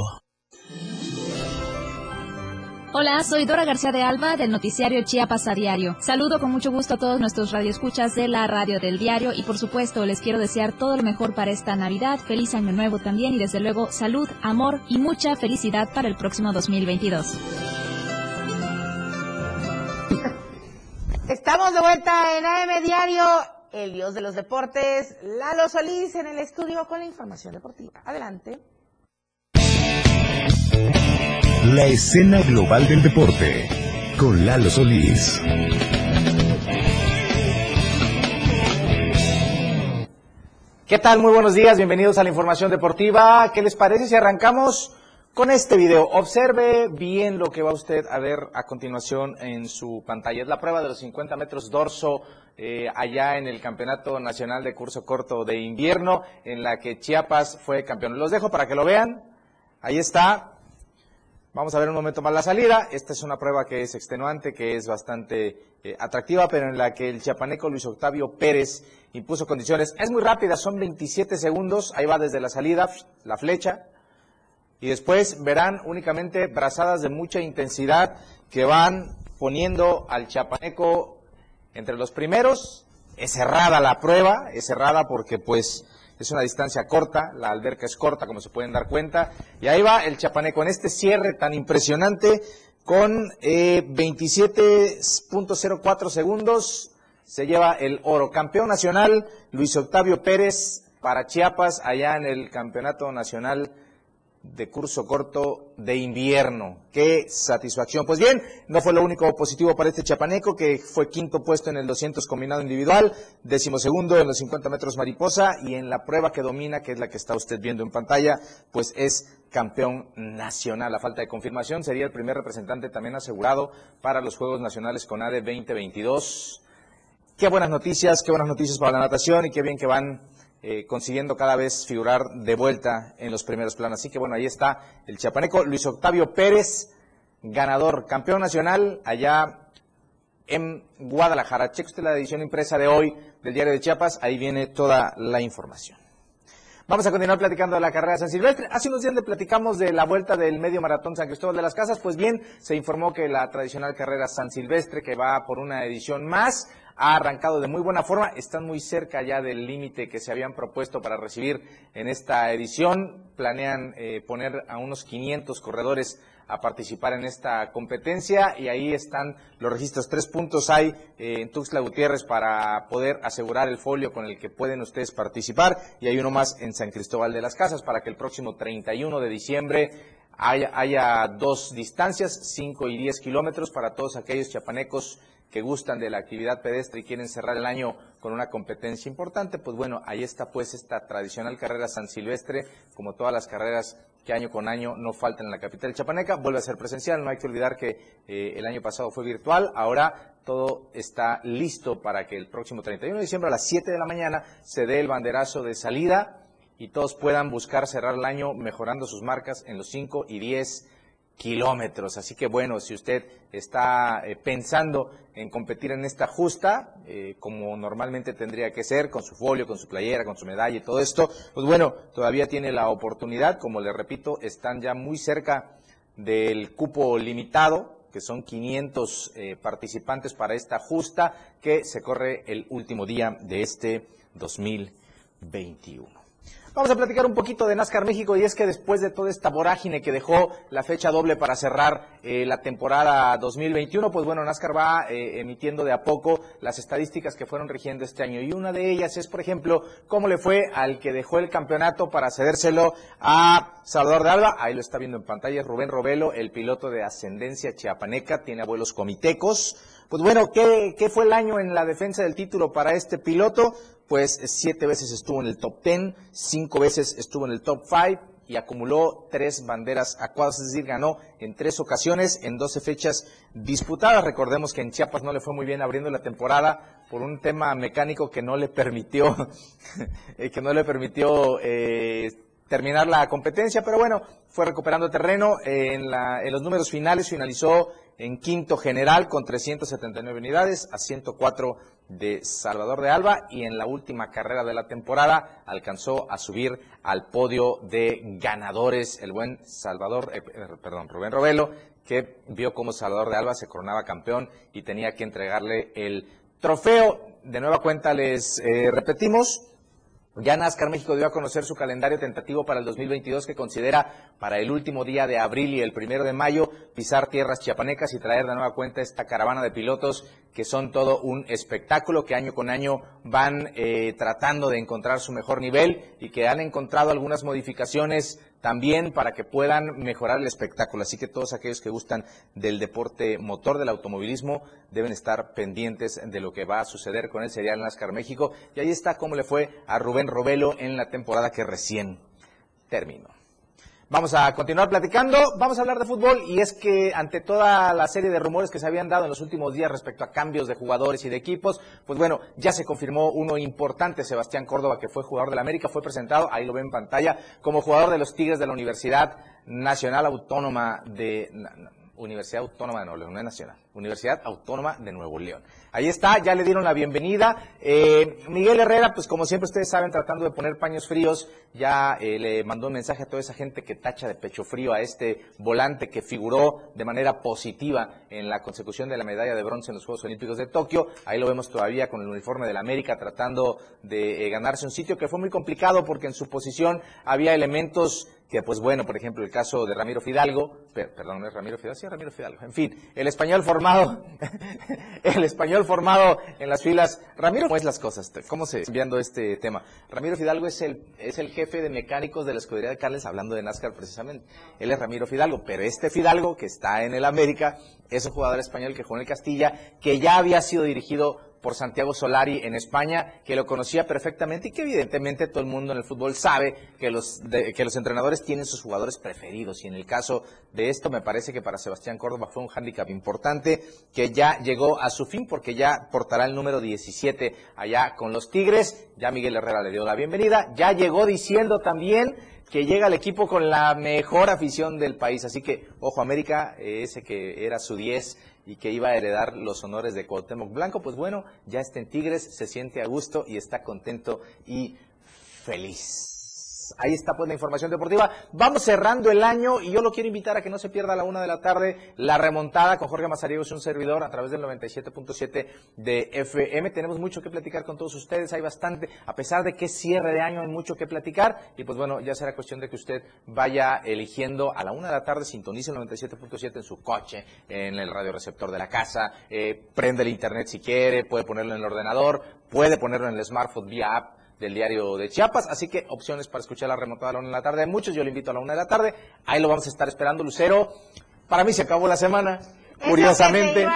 Hola, soy Dora García de Alba del noticiario Chiapas a Diario. Saludo con mucho gusto a todos nuestros radioescuchas de la radio del diario y por supuesto les quiero desear todo lo mejor para esta Navidad, feliz año nuevo también y desde luego salud, amor y mucha felicidad para el próximo 2022. Estamos de vuelta en AM Diario, el dios de los deportes, Lalo Solís en el estudio con la información deportiva. Adelante. La escena global del deporte con Lalo Solís. ¿Qué tal? Muy buenos días, bienvenidos a la información deportiva. ¿Qué les parece si arrancamos con este video? Observe bien lo que va usted a ver a continuación en su pantalla. Es la prueba de los 50 metros dorso eh, allá en el Campeonato Nacional de Curso Corto de Invierno, en la que Chiapas fue campeón. Los dejo para que lo vean. Ahí está, Vamos a ver un momento más la salida. Esta es una prueba que es extenuante, que es bastante eh, atractiva, pero en la que el chiapaneco Luis Octavio Pérez impuso condiciones. Es muy rápida, son 27 segundos. Ahí va desde la salida, la flecha. Y después verán únicamente brazadas de mucha intensidad que van poniendo al chiapaneco entre los primeros. Es cerrada la prueba, es cerrada porque pues es una distancia corta, la alberca es corta, como se pueden dar cuenta. Y ahí va el chapaneco en este cierre tan impresionante con eh, 27.04 segundos. Se lleva el oro. Campeón nacional, Luis Octavio Pérez para Chiapas, allá en el Campeonato Nacional de curso corto de invierno. ¡Qué satisfacción! Pues bien, no fue lo único positivo para este chapaneco, que fue quinto puesto en el 200 combinado individual, decimosegundo en los 50 metros mariposa y en la prueba que domina, que es la que está usted viendo en pantalla, pues es campeón nacional. A falta de confirmación, sería el primer representante también asegurado para los Juegos Nacionales con ADE 2022. Qué buenas noticias, qué buenas noticias para la natación y qué bien que van eh, consiguiendo cada vez figurar de vuelta en los primeros planos. Así que bueno, ahí está el chiapaneco Luis Octavio Pérez, ganador, campeón nacional allá en Guadalajara. Cheque usted la edición impresa de hoy del Diario de Chiapas, ahí viene toda la información. Vamos a continuar platicando de la carrera de San Silvestre. Hace unos días le platicamos de la vuelta del medio maratón San Cristóbal de las Casas. Pues bien, se informó que la tradicional carrera San Silvestre, que va por una edición más, ha arrancado de muy buena forma, están muy cerca ya del límite que se habían propuesto para recibir en esta edición, planean eh, poner a unos 500 corredores a participar en esta competencia y ahí están los registros. Tres puntos hay eh, en Tuxtla Gutiérrez para poder asegurar el folio con el que pueden ustedes participar y hay uno más en San Cristóbal de las Casas para que el próximo 31 de diciembre haya, haya dos distancias, 5 y 10 kilómetros para todos aquellos chapanecos que gustan de la actividad pedestre y quieren cerrar el año con una competencia importante, pues bueno, ahí está pues esta tradicional carrera San Silvestre, como todas las carreras que año con año no faltan en la capital chapaneca, vuelve a ser presencial, no hay que olvidar que eh, el año pasado fue virtual, ahora todo está listo para que el próximo 31 de diciembre a las 7 de la mañana se dé el banderazo de salida y todos puedan buscar cerrar el año mejorando sus marcas en los 5 y 10 kilómetros. Así que bueno, si usted está eh, pensando en competir en esta justa, eh, como normalmente tendría que ser, con su folio, con su playera, con su medalla y todo esto, pues bueno, todavía tiene la oportunidad, como le repito, están ya muy cerca del cupo limitado, que son 500 eh, participantes para esta justa, que se corre el último día de este 2021. Vamos a platicar un poquito de NASCAR México y es que después de toda esta vorágine que dejó la fecha doble para cerrar eh, la temporada 2021, pues bueno, NASCAR va eh, emitiendo de a poco las estadísticas que fueron rigiendo este año y una de ellas es, por ejemplo, cómo le fue al que dejó el campeonato para cedérselo a Salvador de Alba, ahí lo está viendo en pantalla, Rubén Robelo, el piloto de ascendencia chiapaneca, tiene abuelos comitecos. Pues bueno, ¿qué, ¿qué fue el año en la defensa del título para este piloto? pues siete veces estuvo en el top ten, cinco veces estuvo en el top five y acumuló tres banderas acuadas, es decir, ganó en tres ocasiones, en doce fechas disputadas. Recordemos que en Chiapas no le fue muy bien abriendo la temporada por un tema mecánico que no le permitió, que no le permitió eh, terminar la competencia, pero bueno, fue recuperando terreno. En, la, en los números finales finalizó en quinto general con 379 unidades a 104 de Salvador de Alba y en la última carrera de la temporada alcanzó a subir al podio de ganadores el buen Salvador, eh, perdón, Rubén Robelo, que vio cómo Salvador de Alba se coronaba campeón y tenía que entregarle el trofeo. De nueva cuenta les eh, repetimos, ya NASCAR México dio a conocer su calendario tentativo para el 2022 que considera para el último día de abril y el primero de mayo pisar tierras chiapanecas y traer de nueva cuenta esta caravana de pilotos que son todo un espectáculo que año con año van eh, tratando de encontrar su mejor nivel y que han encontrado algunas modificaciones también para que puedan mejorar el espectáculo. Así que todos aquellos que gustan del deporte motor del automovilismo deben estar pendientes de lo que va a suceder con el serial NASCAR México. Y ahí está cómo le fue a Rubén Robelo en la temporada que recién terminó. Vamos a continuar platicando, vamos a hablar de fútbol y es que ante toda la serie de rumores que se habían dado en los últimos días respecto a cambios de jugadores y de equipos, pues bueno, ya se confirmó uno importante, Sebastián Córdoba, que fue jugador de la América, fue presentado, ahí lo ven en pantalla, como jugador de los Tigres de la Universidad Nacional Autónoma de Universidad Autónoma de Nuevo León, nacional, Universidad Autónoma de Nuevo León. Ahí está, ya le dieron la bienvenida. Eh, Miguel Herrera, pues como siempre ustedes saben, tratando de poner paños fríos, ya eh, le mandó un mensaje a toda esa gente que tacha de pecho frío a este volante que figuró de manera positiva en la consecución de la medalla de bronce en los Juegos Olímpicos de Tokio. Ahí lo vemos todavía con el uniforme de la América tratando de eh, ganarse un sitio que fue muy complicado porque en su posición había elementos que pues bueno, por ejemplo, el caso de Ramiro Fidalgo, perdón, no es Ramiro Fidalgo, sí, Ramiro Fidalgo, en fin, el español formado, el español formado en las filas, Ramiro, ¿cómo es las cosas? ¿Cómo se enviando este tema? Ramiro Fidalgo es el, es el jefe de mecánicos de la escudería de Carles, hablando de NASCAR precisamente, él es Ramiro Fidalgo, pero este Fidalgo, que está en el América, es un jugador español que jugó en el Castilla, que ya había sido dirigido por Santiago Solari en España, que lo conocía perfectamente y que evidentemente todo el mundo en el fútbol sabe que los, que los entrenadores tienen sus jugadores preferidos. Y en el caso de esto, me parece que para Sebastián Córdoba fue un hándicap importante que ya llegó a su fin porque ya portará el número 17 allá con los Tigres. Ya Miguel Herrera le dio la bienvenida. Ya llegó diciendo también que llega al equipo con la mejor afición del país. Así que, ojo, América, ese que era su 10 y que iba a heredar los honores de Cuauhtémoc Blanco, pues bueno, ya está en Tigres, se siente a gusto y está contento y feliz. Ahí está pues la información deportiva. Vamos cerrando el año y yo lo quiero invitar a que no se pierda a la una de la tarde la remontada con Jorge Mazariegos, un servidor a través del 97.7 de FM. Tenemos mucho que platicar con todos ustedes, hay bastante, a pesar de que es cierre de año, hay mucho que platicar y pues bueno, ya será cuestión de que usted vaya eligiendo a la una de la tarde, sintonice el 97.7 en su coche, en el radioreceptor de la casa, eh, prende el internet si quiere, puede ponerlo en el ordenador, puede ponerlo en el smartphone vía app del diario de Chiapas, así que opciones para escuchar la remontada a la una de la tarde. Hay muchos, yo le invito a la una de la tarde, ahí lo vamos a estar esperando, Lucero, para mí se acabó la semana, curiosamente,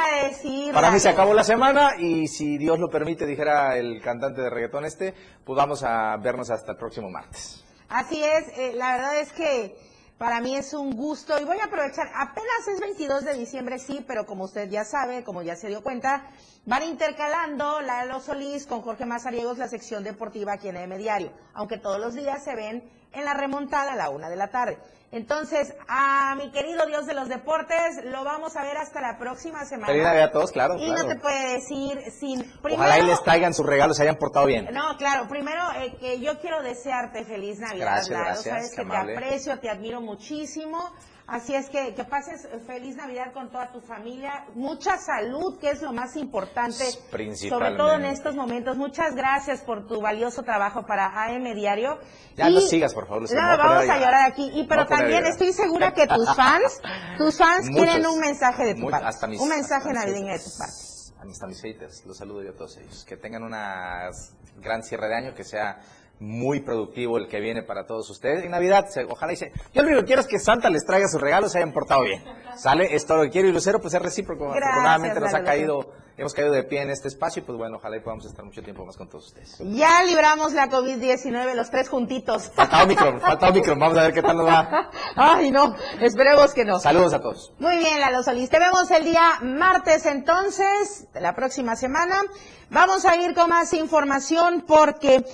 para mí se acabó la semana y si Dios lo permite, dijera el cantante de reggaetón este, pues vamos a vernos hasta el próximo martes. Así es, eh, la verdad es que para mí es un gusto y voy a aprovechar, apenas es 22 de diciembre, sí, pero como usted ya sabe, como ya se dio cuenta, van intercalando Lalo Solís con Jorge Mazariegos la sección deportiva aquí en M Diario, aunque todos los días se ven en la remontada a la una de la tarde. Entonces, a mi querido Dios de los deportes, lo vamos a ver hasta la próxima semana. Feliz Navidad a todos, claro. Y no te puede decir sin... Ojalá y les traigan sus regalos, se hayan portado bien. No, claro, primero eh, que yo quiero desearte feliz Navidad. Gracias, gracias. Sabes que te aprecio, te admiro muchísimo. Así es que que pases feliz Navidad con toda tu familia, mucha salud, que es lo más importante, sobre todo en estos momentos. Muchas gracias por tu valioso trabajo para AM Diario. Ya no sigas, por favor. No, vamos a llorar aquí. Y pero también estoy segura que tus fans, tus fans quieren un mensaje de tu parte, un mensaje navideño de tu parte. A mis haters, los saludo yo a todos ellos. Que tengan una gran cierre de año, que sea muy productivo el que viene para todos ustedes. Y Navidad, ojalá y se... Yo lo único que quiero es que Santa les traiga sus regalos, se hayan portado bien. ¿Sale? Es todo lo que quiero. Y Lucero, pues es recíproco. Afortunadamente nos ha caído, hemos caído de pie en este espacio y pues bueno, ojalá y podamos estar mucho tiempo más con todos ustedes. Ya libramos la COVID-19 los tres juntitos. Falta Omicron, falta Omicron. Vamos a ver qué tal nos va. Ay, no, esperemos que no. Saludos a todos. Muy bien, Lalo Solís. Te vemos el día martes entonces, de la próxima semana. Vamos a ir con más información porque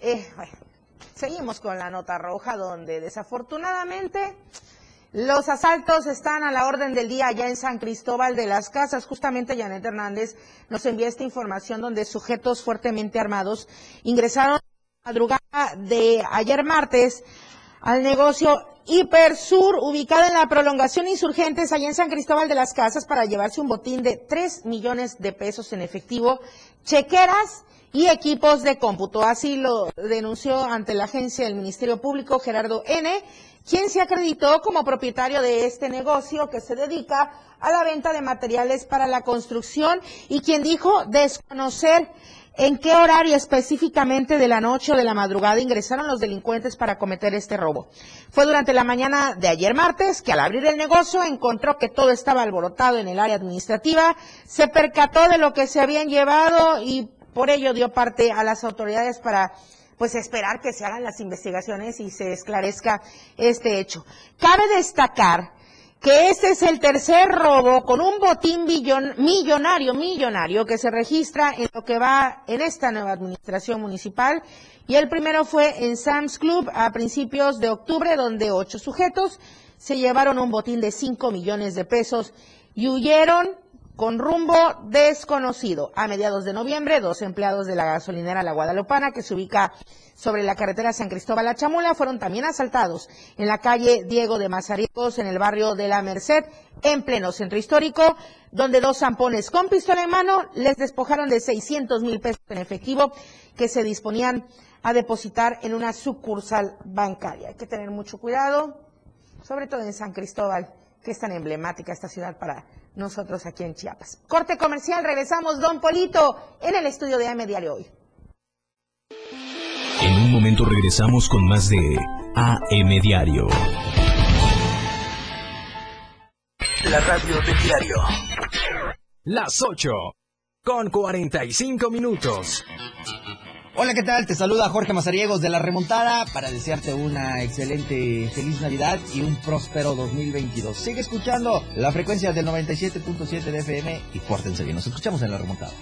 eh, seguimos con la nota roja donde desafortunadamente los asaltos están a la orden del día allá en San Cristóbal de las Casas. Justamente Janet Hernández nos envía esta información donde sujetos fuertemente armados ingresaron la madrugada de ayer martes al negocio Hipersur, ubicado en la prolongación Insurgentes, allá en San Cristóbal de las Casas, para llevarse un botín de 3 millones de pesos en efectivo, chequeras y equipos de cómputo. Así lo denunció ante la agencia del Ministerio Público Gerardo N., quien se acreditó como propietario de este negocio que se dedica a la venta de materiales para la construcción y quien dijo desconocer en qué horario específicamente de la noche o de la madrugada ingresaron los delincuentes para cometer este robo. Fue durante la mañana de ayer martes que al abrir el negocio encontró que todo estaba alborotado en el área administrativa, se percató de lo que se habían llevado y por ello dio parte a las autoridades para pues esperar que se hagan las investigaciones y se esclarezca este hecho. Cabe destacar que este es el tercer robo con un botín millonario, millonario, que se registra en lo que va en esta nueva administración municipal. Y el primero fue en Sam's Club a principios de octubre, donde ocho sujetos se llevaron un botín de cinco millones de pesos y huyeron con rumbo desconocido. A mediados de noviembre, dos empleados de la gasolinera La Guadalupana, que se ubica sobre la carretera San Cristóbal a Chamula, fueron también asaltados en la calle Diego de Mazariegos, en el barrio de La Merced, en pleno centro histórico, donde dos zampones con pistola en mano les despojaron de 600 mil pesos en efectivo que se disponían a depositar en una sucursal bancaria. Hay que tener mucho cuidado, sobre todo en San Cristóbal, que es tan emblemática esta ciudad para nosotros aquí en Chiapas. Corte comercial, regresamos, don Polito, en el estudio de AM Diario hoy. En un momento regresamos con más de AM Diario. La radio del diario. Las 8 con 45 minutos. Hola, ¿qué tal? Te saluda Jorge Mazariegos de La Remontada para desearte una excelente feliz Navidad y un próspero 2022. Sigue escuchando la frecuencia del 97.7 de FM y pórtense bien. Nos escuchamos en La Remontada.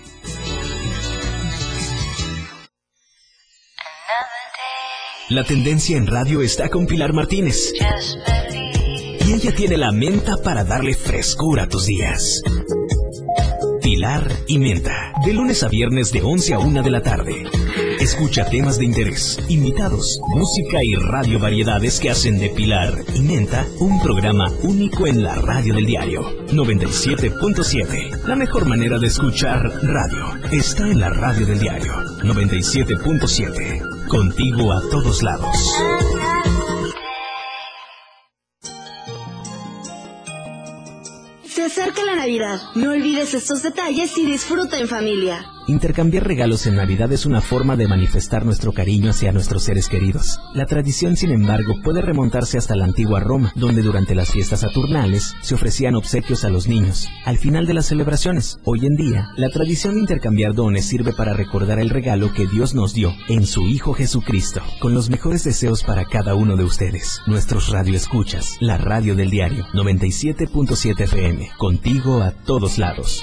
La tendencia en radio está con Pilar Martínez. Y ella tiene la menta para darle frescura a tus días. Pilar y Menta, de lunes a viernes de 11 a 1 de la tarde Escucha temas de interés, invitados, música y radio variedades que hacen de Pilar y Menta un programa único en la radio del diario 97.7. La mejor manera de escuchar radio está en la radio del diario 97.7. Contigo a todos lados. Se acerca la Navidad. No olvides estos detalles y disfruta en familia. Intercambiar regalos en Navidad es una forma de manifestar nuestro cariño hacia nuestros seres queridos. La tradición, sin embargo, puede remontarse hasta la antigua Roma, donde durante las fiestas saturnales se ofrecían obsequios a los niños. Al final de las celebraciones, hoy en día, la tradición de intercambiar dones sirve para recordar el regalo que Dios nos dio en su Hijo Jesucristo, con los mejores deseos para cada uno de ustedes, nuestros radioescuchas, la radio del diario 97.7 FM, contigo a todos lados.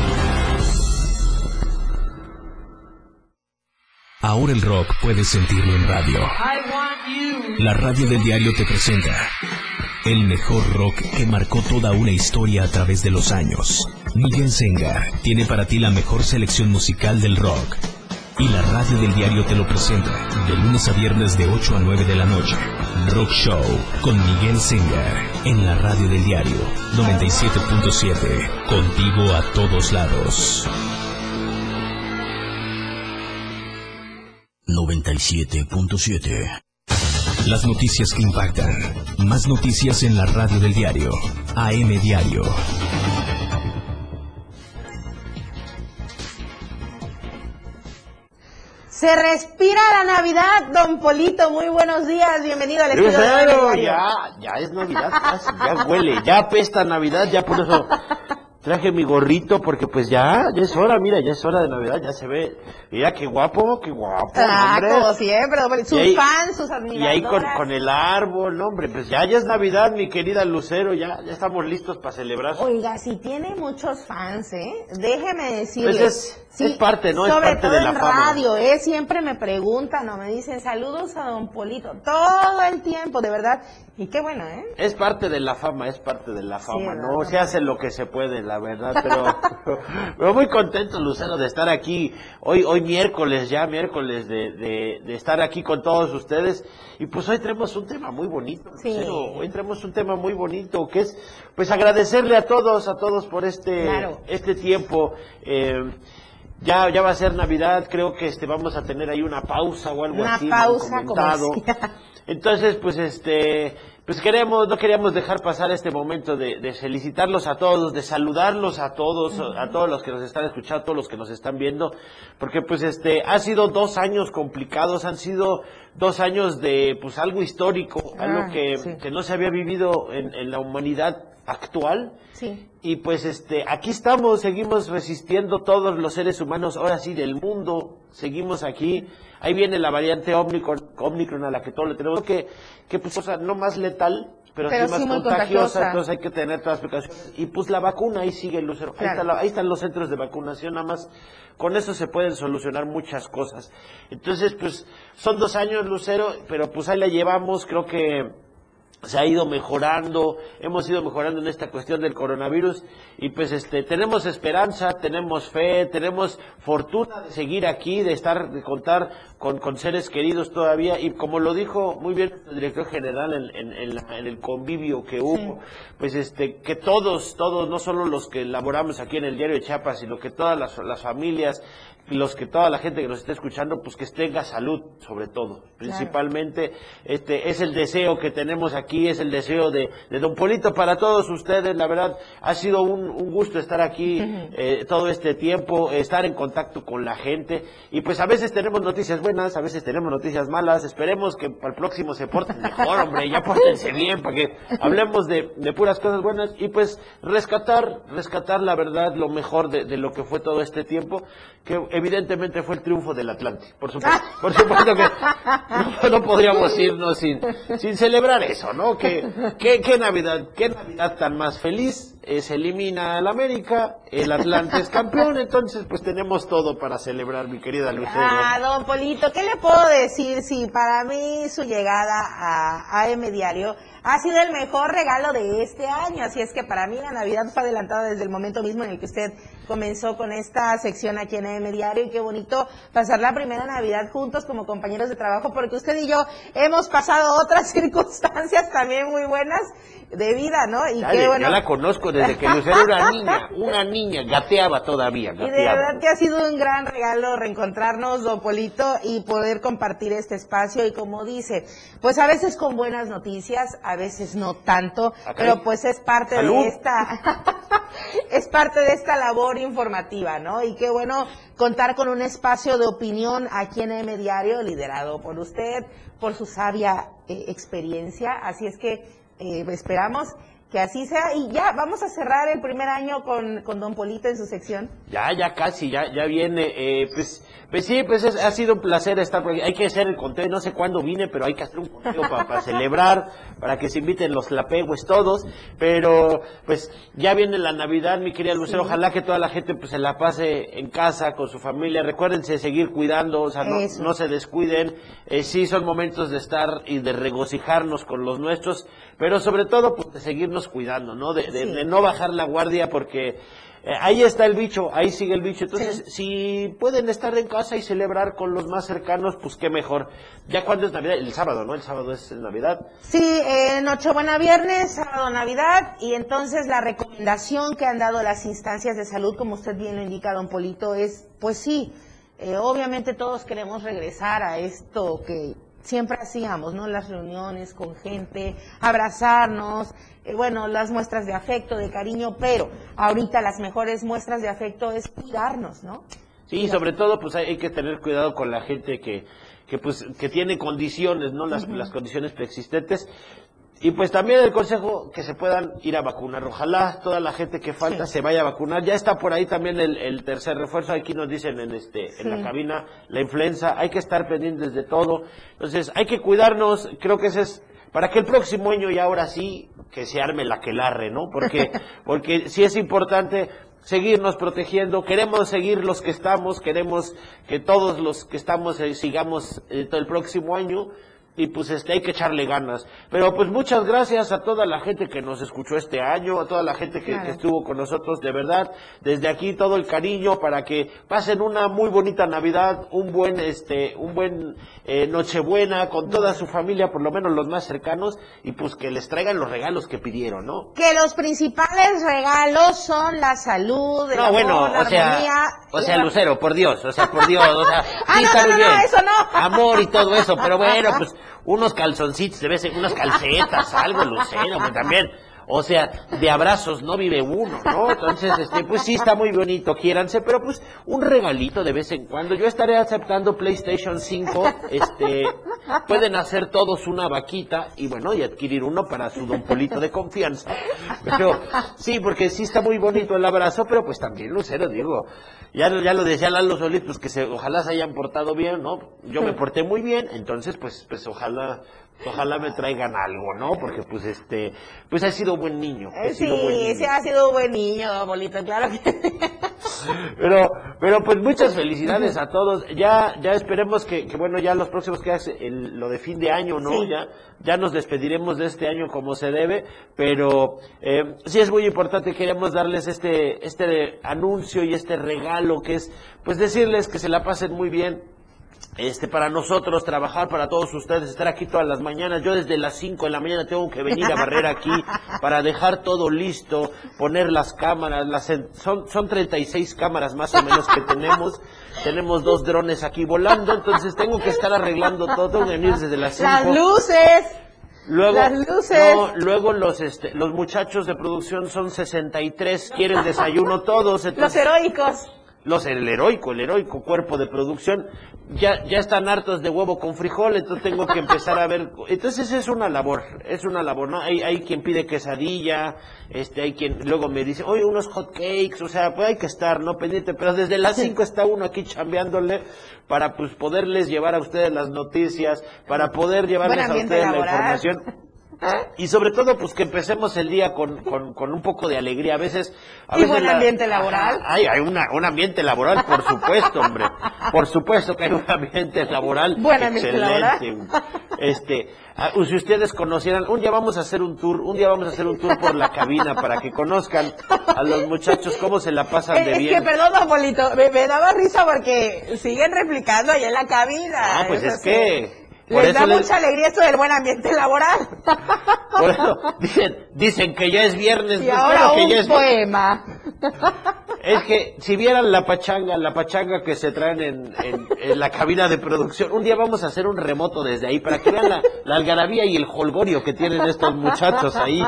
Ahora el rock puedes sentirlo en radio. La radio del diario te presenta el mejor rock que marcó toda una historia a través de los años. Miguel Sengar tiene para ti la mejor selección musical del rock. Y la radio del diario te lo presenta de lunes a viernes de 8 a 9 de la noche. Rock Show con Miguel Sengar en la radio del diario 97.7. Contigo a todos lados. 97.7. Las noticias que impactan. Más noticias en la radio del diario. AM Diario. Se respira la Navidad, don Polito. Muy buenos días, bienvenido al estudio de ya, ya es Navidad, casi, ya huele, ya apesta Navidad, ya por eso traje mi gorrito porque pues ya, ya es hora, mira, ya es hora de Navidad, ya se ve, mira qué guapo, qué guapo, Ah, hombre. como siempre, sus Y ahí- fans, sus Y admiradores. ahí con, con el árbol, hombre, pues ya, ya es Navidad, mi querida Lucero, ya, ya estamos listos para celebrar. Oiga, si tiene muchos fans, ¿eh? Déjeme decirle. Pues es- es parte, ¿no? Es Sobre parte todo de la en fama. radio, ¿eh? Siempre me preguntan o me dicen saludos a don Polito. Todo el tiempo, de verdad. Y qué bueno, ¿eh? Es parte de la fama, es parte de la fama. ¿no? Se hace lo que se puede, la verdad, pero, pero muy contento, Lucero, de estar aquí hoy, hoy miércoles, ya miércoles, de, de, de estar aquí con todos ustedes. Y pues hoy tenemos un tema muy bonito, Sí. Lucero. Hoy tenemos un tema muy bonito, que es, pues agradecerle a todos, a todos por este, Claro. este tiempo. eh, ya, ya va a ser Navidad, creo que este vamos a tener ahí una pausa o algo Una así. han pausa comercial. Entonces, pues este, pues queremos, no queríamos dejar pasar este momento de, de felicitarlos a todos, de saludarlos a todos, a todos los que nos están escuchando, a todos los que nos están viendo, porque pues este, ha sido dos años complicados, han sido dos años de pues algo histórico, algo Ah, que, sí. que no se había vivido en, en la humanidad actual. Sí. Y pues este, aquí estamos, seguimos resistiendo todos los seres humanos, ahora sí del mundo, seguimos aquí. Ahí viene la variante Omicron, Omicron a la que todos le tenemos que, que pues, o sea, no más letal, pero, Pero sí más contagiosa, contagiosa. entonces hay que tener todas las precauciones. Y pues la vacuna ahí sigue, Lucero. Ahí, está la- ahí están los centros de vacunación, nada más. Con eso se pueden solucionar muchas cosas. Entonces, pues, son dos años, Lucero, pero pues ahí la llevamos, creo que se ha ido mejorando, hemos ido mejorando en esta cuestión del coronavirus y pues este tenemos esperanza, tenemos fe, tenemos fortuna de seguir aquí, de estar, de contar con, con seres queridos todavía y como lo dijo muy bien el director general en, en- en la- en el convivio que hubo, pues este que todos, todos, no solo los que elaboramos aquí en el diario de Chiapas, sino que todas las, las familias, los que toda la gente que nos esté escuchando, pues que tenga salud sobre todo, principalmente este es el deseo que tenemos aquí, es el deseo de, de Don Polito para todos ustedes, la verdad ha sido un, un gusto estar aquí eh, todo este tiempo, estar en contacto con la gente. Y pues a veces tenemos noticias buenas buenas, a veces tenemos noticias malas. Esperemos que para el próximo se porten mejor, hombre, ya pórtense bien para que hablemos de, de puras cosas buenas y pues rescatar, rescatar la verdad, lo mejor de, de lo que fue todo este tiempo, que evidentemente fue el triunfo del Atlante. Por supuesto, por supuesto que no, no podríamos irnos sin, sin celebrar eso, ¿no? Que, que, que Navidad, qué Navidad tan más feliz, se elimina al América, el Atlante es campeón, entonces pues tenemos todo para celebrar, mi querida Lucero. Ah, don Polito, ¿qué le puedo decir si para mí su llegada a AM Diario ha sido el mejor regalo de este año? Así es que para mí la Navidad fue adelantada desde el momento mismo en el que usted comenzó con esta sección aquí en AM Diario y qué bonito pasar la primera Navidad juntos como compañeros de trabajo porque usted y yo hemos pasado otras circunstancias también muy buenas de vida, ¿no? Y Dale, qué bueno. Ya la conozco desde que Lucero era niña, una niña, gateaba todavía, Y de gateaba. verdad que ha sido un gran regalo reencontrarnos, don Polito, y poder compartir este espacio. Y como dice, pues a veces con buenas noticias, a veces no tanto, Ah, pero pues es parte Salud. de esta, es parte de esta labor informativa, ¿no? Y qué bueno contar con un espacio de opinión aquí en M Diario, liderado por usted, por su sabia eh, experiencia. Así es que eh, esperamos que así sea. Y ya, vamos a cerrar el primer año con, con don Polito en su sección. Ya, ya casi, ya, ya viene. Eh, pues, pues sí, pues es- ha sido un placer estar por aquí. Hay que hacer el conteo, no sé cuándo vine, pero hay que hacer un conteo para celebrar, para que se inviten los lapegües todos. Pero, pues, ya viene la Navidad, mi querida Lucero. Sí. Ojalá que toda la gente pues se la pase en casa, con su familia. Recuérdense seguir cuidando, o sea, no, no se descuiden. Eh, sí, son momentos de estar y de regocijarnos con los nuestros, pero sobre todo, pues, de seguirnos cuidando, ¿no? De, de- Sí. de no bajar la guardia porque eh, ahí está el bicho, ahí sigue el bicho. Entonces, si pueden estar en casa y celebrar con los más cercanos, pues qué mejor. Ya cuando es Navidad, el sábado, ¿no? El sábado es Navidad. Sí, eh, Nochebuena viernes, sábado Navidad, y entonces la recomendación que han dado las instancias de salud, como usted bien lo indica, don Polito, es, pues sí, eh, obviamente todos queremos regresar a esto que siempre hacíamos, ¿no? Las reuniones con gente, abrazarnos, eh, bueno, las muestras de afecto, de cariño, pero ahorita las mejores muestras de afecto es cuidarnos, ¿no? Sí, sobre todo, pues hay, que tener cuidado con la gente que, que pues, que tiene condiciones, ¿no? Las, las condiciones preexistentes. Y pues también el consejo que se puedan ir a vacunar. Ojalá toda la gente que falta se vaya a vacunar. Ya está por ahí también el, el tercer refuerzo. Aquí nos dicen en este en la cabina la influenza. Hay que estar pendientes de todo. Entonces hay que cuidarnos. Creo que ese es para que el próximo año y ahora sí que se arme la que larre, ¿no? Porque porque sí es importante seguirnos protegiendo, queremos seguir los que estamos, queremos que todos los que estamos eh, sigamos eh, todo el próximo año y pues este hay que echarle ganas. Pero pues muchas gracias a toda la gente que nos escuchó este año, a toda la gente que, Claro. que estuvo con nosotros, de verdad, desde aquí todo el cariño para que pasen una muy bonita Navidad, un buen este, un buen eh, Nochebuena con toda su familia, por lo menos los más cercanos, y pues que les traigan los regalos que pidieron, ¿no? Que los principales regalos son la salud, el No, amor, bueno, la o sea, armonía. o sea, Lucero, por Dios, o sea, por Dios, o sea, Ah, sí no, no, eso no. Amor y todo eso, pero bueno, pues unos calzoncitos, de vez en unas calcetas, algo, Lucero, también. O sea, de abrazos no vive uno, ¿no? Entonces, este, pues sí está muy bonito, quiéranse, pero pues un regalito de vez en cuando. Yo estaré aceptando PlayStation 5, este, pueden hacer todos una vaquita y bueno, y adquirir uno para su don Polito de confianza. Pero sí, porque sí está muy bonito el abrazo, pero pues también, Lucero, digo, ya, ya lo decía Lalo Solís, pues que se, ojalá se hayan portado bien, ¿no? Yo me porté muy bien, entonces pues, pues ojalá, ojalá me traigan algo, ¿no? Porque pues este, pues he sido buen niño. he Eh, sido buen Sí, niño. sí ha sido un buen niño, Polito, claro que Pero, pero pues muchas felicidades a todos. Ya, ya esperemos que, que bueno, ya los próximos que hace el- lo de fin de año, ¿no? Sí. Ya, ya nos despediremos de este año como se debe, pero eh, sí es muy importante, queremos darles este, este anuncio y este regalo que es, pues decirles que se la pasen muy bien, este, para nosotros, trabajar para todos ustedes, estar aquí todas las mañanas. Yo desde las 5 de la mañana tengo que venir a barrer aquí para dejar todo listo, poner las cámaras, las son, son 36 cámaras más o menos que tenemos. Tenemos dos drones aquí volando, entonces tengo que estar arreglando todo, venir desde las 5. Las luces. Luego, Las luces. no, luego los, este, los muchachos de producción son 63, quieren desayuno todos. Los heroicos. Los el heroico, el heroico cuerpo de producción, ya, ya están hartos de huevo con frijol, entonces tengo que empezar a ver, entonces es una labor, es una labor, ¿no? Hay, hay quien pide quesadilla, este, hay quien luego me dice, oye, unos hot cakes, o sea, pues hay que estar, ¿no? Pendiente, pero desde las 5 está uno aquí chambeándole para pues poderles llevar a ustedes las noticias, para poder llevarles a ustedes la información. Y sobre todo, pues que empecemos el día con, con, con un poco de alegría. A veces. A ¿Y veces buen la- ambiente laboral? Hay, hay una, un ambiente laboral, por supuesto, hombre. Por supuesto que hay un ambiente laboral. Buen ambiente excelente. Este, ah, si ustedes conocieran, un día vamos a hacer un tour, un día vamos a hacer un tour por la cabina para que conozcan a los muchachos cómo se la pasan Es, de es bien. que, perdón, Polito, me, me daba risa porque siguen replicando allá en la cabina. Ah, pues es que. Por Les da les- mucha alegría esto del buen ambiente laboral. por eso dicen, dicen que ya es viernes. Y ahora que un ya es poema. Es que si vieran la pachanga, la pachanga que se traen en, en- en la cabina de producción, un día vamos a hacer un remoto desde ahí para que vean la, la algarabía y el holgorio que tienen estos muchachos ahí.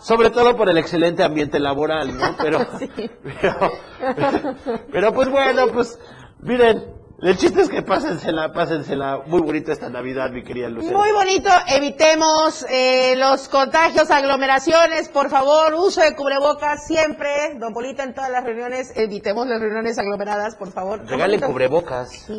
Sobre todo por el excelente ambiente laboral, ¿no? Pero, pero, pero pues bueno, pues miren, el chiste es que pásensela, pásensela muy bonita esta Navidad, mi querida Lucero. Muy bonito, evitemos eh, los contagios, aglomeraciones, por favor, uso de cubrebocas siempre, don Polito, en todas las reuniones, evitemos las reuniones aglomeradas, por favor. Regalen cubrebocas.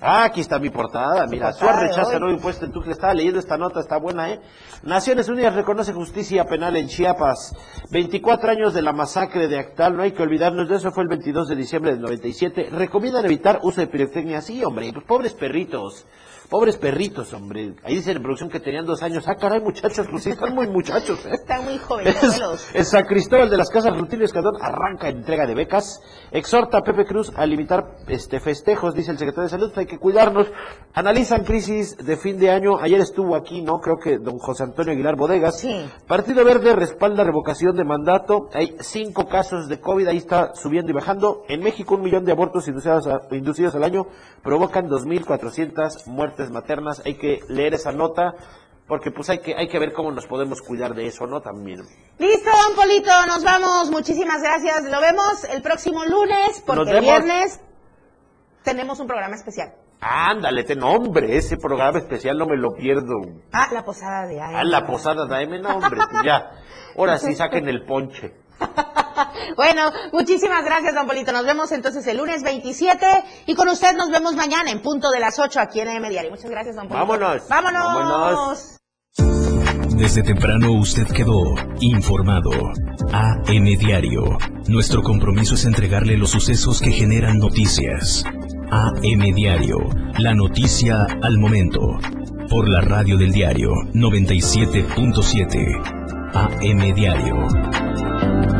Ah, aquí está mi portada. Mira, de rechaza nuevo impuesto en Tuxtla. Estaba leyendo esta nota, está buena, ¿eh? Naciones Unidas reconoce justicia penal en Chiapas. 24 años de la masacre de Actal, no hay que olvidarnos de eso, fue el 22 de diciembre del 97. Recomiendan evitar uso de pirotecnia. Sí, hombre, pues pobres perritos. Pobres perritos, hombre. Ahí dicen en producción que tenían dos años. Ah, caray, muchachos, pues sí, están muy muchachos, ¿eh? Están muy jovencitos. En San Cristóbal de las Casas Rutilio Escandón arranca entrega de becas. Exhorta a Pepe Cruz a limitar este festejos, dice el secretario de Salud. Hay que cuidarnos. Analizan crisis de fin de año. Ayer estuvo aquí, ¿no? Creo que don José Antonio Aguilar Bodegas. Partido Verde respalda revocación de mandato. Hay cinco casos de COVID. Ahí está subiendo y bajando. En México, un millón de abortos inducidos, a- inducidos al año provocan 2.400 muertes maternas. Hay que leer esa nota. Porque pues hay que, hay que ver cómo nos podemos cuidar de eso, ¿no? También. Listo, don Polito, nos vamos. Muchísimas gracias. Lo vemos el próximo lunes, porque el viernes tenemos un programa especial. Ándale, te nombre, ese programa especial no me lo pierdo. Ah, la posada de A Ay. la posada de AM, no, hombre, pues ya. Ahora sí, saquen el ponche. Bueno, muchísimas gracias, don Polito. Nos vemos entonces el lunes 27 y con usted nos vemos mañana en punto de las 8 aquí en M Diario. Muchas gracias, don Polito. Vámonos. Vámonos. Vámonos. Desde temprano usted quedó informado. AM Diario. Nuestro compromiso es entregarle los sucesos que generan noticias. AM Diario. La noticia al momento. Por la radio del diario 97.7. AM Diario.